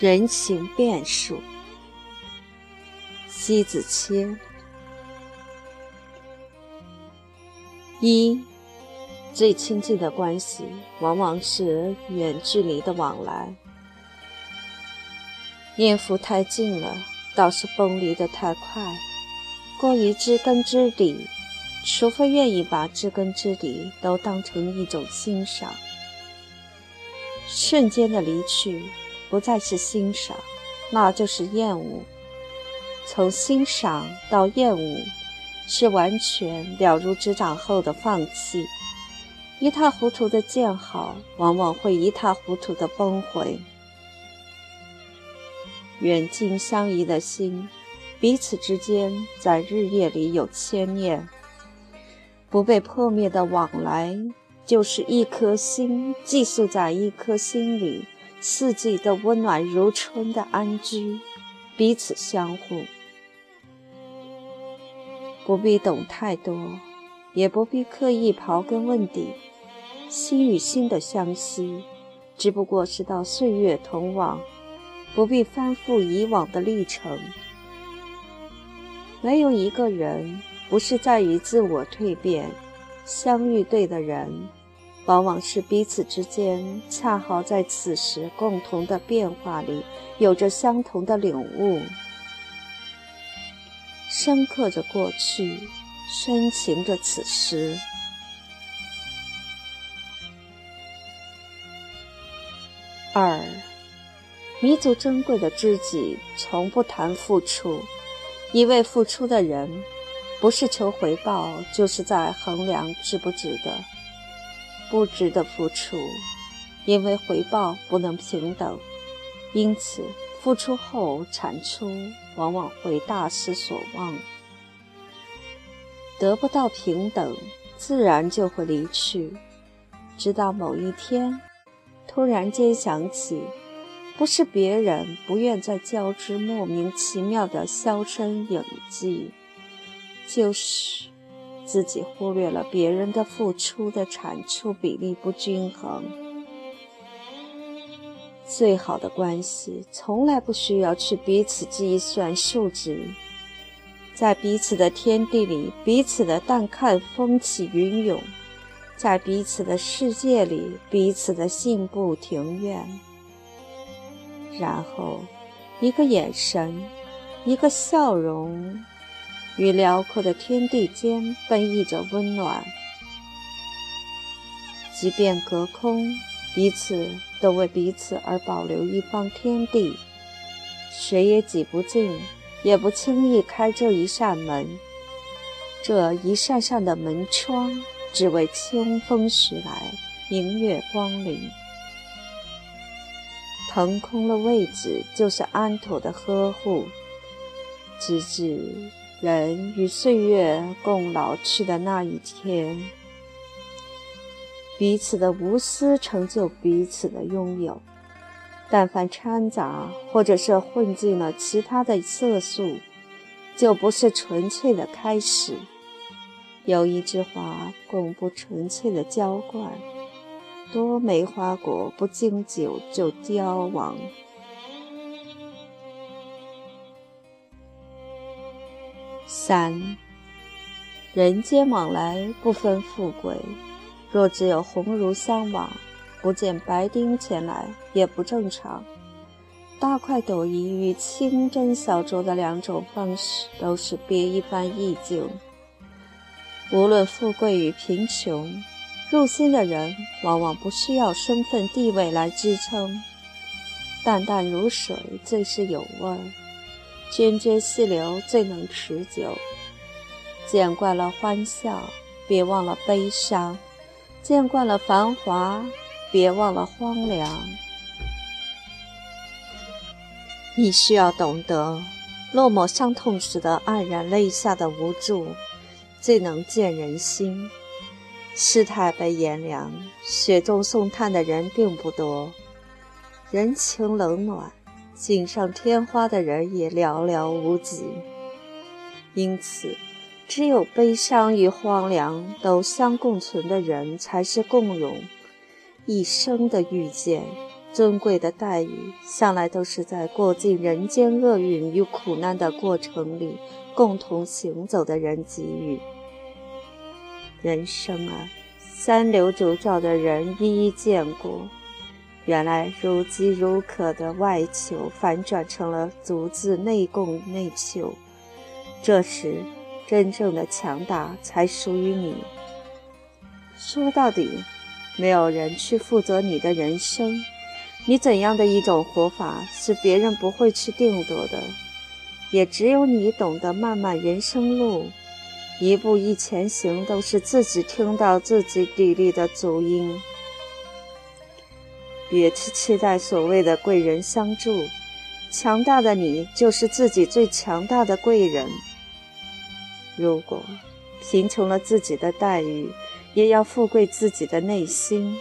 人情变数。西子谦。一，最亲近的关系，往往是远距离的往来。念佛太近了，倒是崩离的太快。过于知根知底，除非愿意把知根知底都当成一种欣赏。瞬间的离去，不再是欣赏，那就是厌恶。从欣赏到厌恶。是完全了如指掌后的放弃，一塌糊涂的建好，往往会一塌糊涂的崩毁。远近相宜的心，彼此之间在日夜里有牵念，不被破灭的往来，就是一颗心寄宿在一颗心里，四季都温暖如春的安居，彼此相互。不必懂太多，也不必刻意刨根问底。心与心的相惜，只不过是到岁月同往，不必翻覆以往的历程。没有一个人不是在于自我蜕变。相遇对的人，往往是彼此之间恰好在此时共同的变化里，有着相同的领悟。深刻着过去，深情着此时。二，弥足珍贵的知己，从不谈付出。一位付出的人，不是求回报，就是在衡量值不值得。不值得付出，因为回报不能平等，因此。付出后产出，往往会大失所望。得不到平等，自然就会离去。直到某一天，突然间想起，不是别人不愿再交织莫名其妙的销声影迹，就是自己忽略了别人的付出的产出比例不均衡。最好的关系，从来不需要去彼此计算数值，在彼此的天地里，彼此的淡看风起云涌，在彼此的世界里，彼此的信步庭院。然后，一个眼神，一个笑容，于辽阔的天地间奔溢着温暖。即便隔空，彼此。都为彼此而保留一方天地，谁也挤不进，也不轻易开这一扇门。这一扇扇的门窗，只为清风徐来，明月光临。腾空了位置，就是安妥的呵护，直至人与岁月共老去的那一天。彼此的无私成就彼此的拥有，但凡掺杂或者是混进了其他的色素，就不是纯粹的开始。有一枝花供不纯粹的浇灌，多梅花果不经酒就凋亡。三，人间往来不分富贵。若只有鸿儒相往，不见白丁前来，也不正常。大快朵颐与清真小酌的两种方式，都是别一番意境。无论富贵与贫穷，入心的人往往不需要身份地位来支撑。淡淡如水最是有味儿，涓涓细流最能持久。见惯了欢笑，别忘了悲伤。见惯了繁华，别忘了荒凉。你需要懂得，落寞伤痛时的黯然泪下的无助，最能见人心。世态被炎凉，雪中送炭的人并不多，人情冷暖，锦上添花的人也寥寥无几。因此。只有悲伤与荒凉都相共存的人，才是共荣。一生的遇见，尊贵的待遇，向来都是在过尽人间厄运与苦难的过程里共同行走的人给予。人生啊，三流主照的人一一见过。原来如饥如渴的外求，反转成了足自内供内求。这时，真正的强大才属于你。说到底，没有人去负责你的人生。你怎样的一种活法，是别人不会去定夺的。也只有你懂得漫漫人生路，一步一前行，都是自己听到自己砥砺的足音。别去期待所谓的贵人相助，强大的你就是自己最强大的贵人。如果贫穷了自己的待遇，也要富贵自己的内心。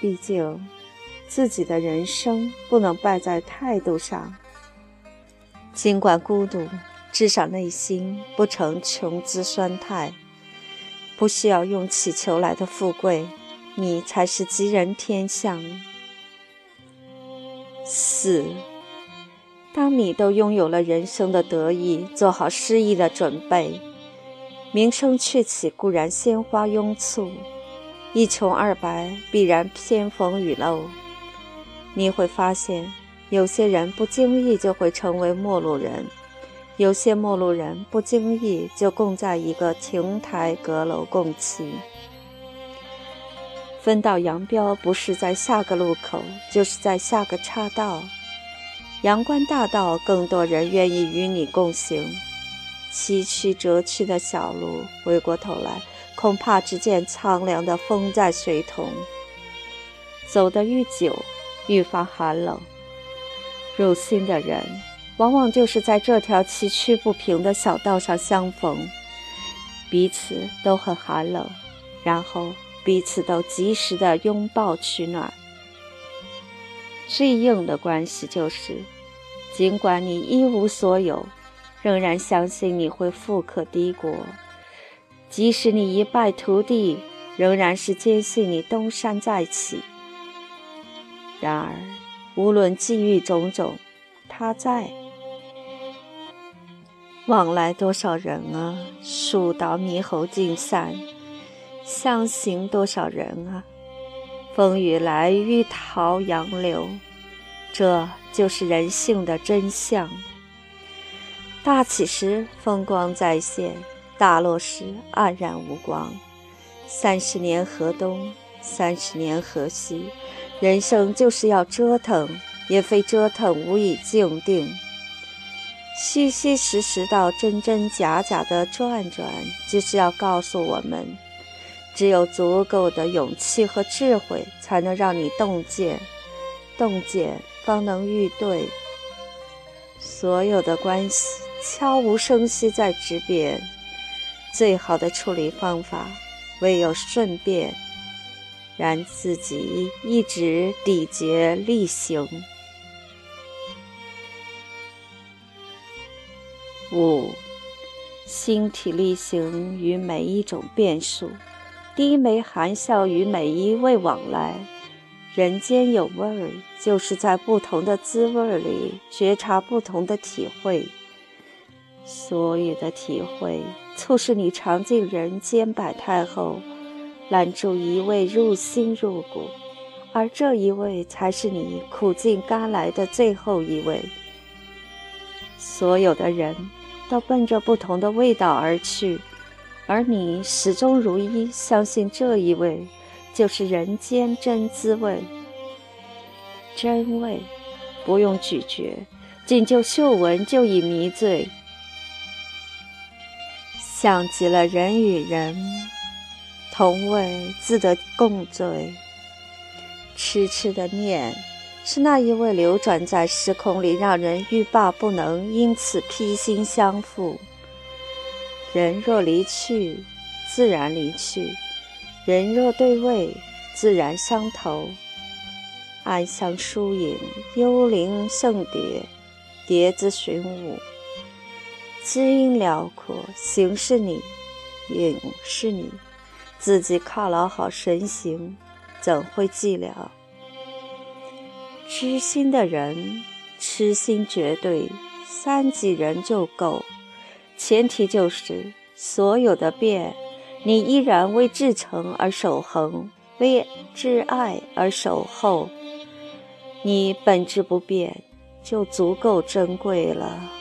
毕竟，自己的人生不能败在态度上。尽管孤独，至少内心不成穷滋酸态。不需要用乞求来的富贵。你才是吉人天相。四，当你都拥有了人生的得意，做好失意的准备，名声鹊起固然鲜花拥簇，一穷二白必然偏逢雨漏。你会发现，有些人不经意就会成为陌路人，有些陌路人不经意就共在一个亭台阁楼共栖。分道扬镳，不是在下个路口，就是在下个岔道。阳关大道，更多人愿意与你共行。崎岖折曲的小路，回过头来，恐怕只见苍凉的风在随同。走得愈久，愈发寒冷。入心的人，往往就是在这条崎岖不平的小道上相逢，彼此都很寒冷，然后。彼此都及时的拥抱取暖。最硬的关系就是，尽管你一无所有，仍然相信你会富可敌国；即使你一败涂地，仍然是坚信你东山再起。然而，无论际遇种种，他在。往来多少人啊，树倒猕猴尽散。相行多少人啊？风雨来，欲逃杨柳，这就是人性的真相。大起时风光再现，大落时黯然无光。三十年河东，三十年河西，人生就是要折腾，也非折腾无以静定。虚虚实实到真真假假的转转，就是要告诉我们。只有足够的勇气和智慧，才能让你洞见，洞见方能遇对。所有的关系悄无声息在质变，最好的处理方法唯有顺便，然自己一直礼节力行。五，心体力行于每一种变数。低眉含笑与每一位往来，人间有味儿，就是在不同的滋味里觉察不同的体会。所有的体会，促使你尝尽人间百态后，揽住一味入心入骨，而这一味才是你苦尽甘来的最后一味。所有的人都奔着不同的味道而去。而你始终如一，相信这一味就是人间真滋味，真味不用咀嚼，仅就嗅闻就已迷醉。像极了人与人同味，自得共醉。痴痴的念，是那一味流转在时空里，让人欲罢不能，因此披心相付。人若离去，自然离去；人若对味，自然相投。暗香疏影，幽灵胜蝶，蝶子寻舞。知音辽阔，行是你，影是你，自己犒劳好神行，怎会寂寥？知心的人，痴心绝对，三几人就够。前提就是所有的变，你依然为至诚而守恒，为至爱而守候。你本质不变，就足够珍贵了。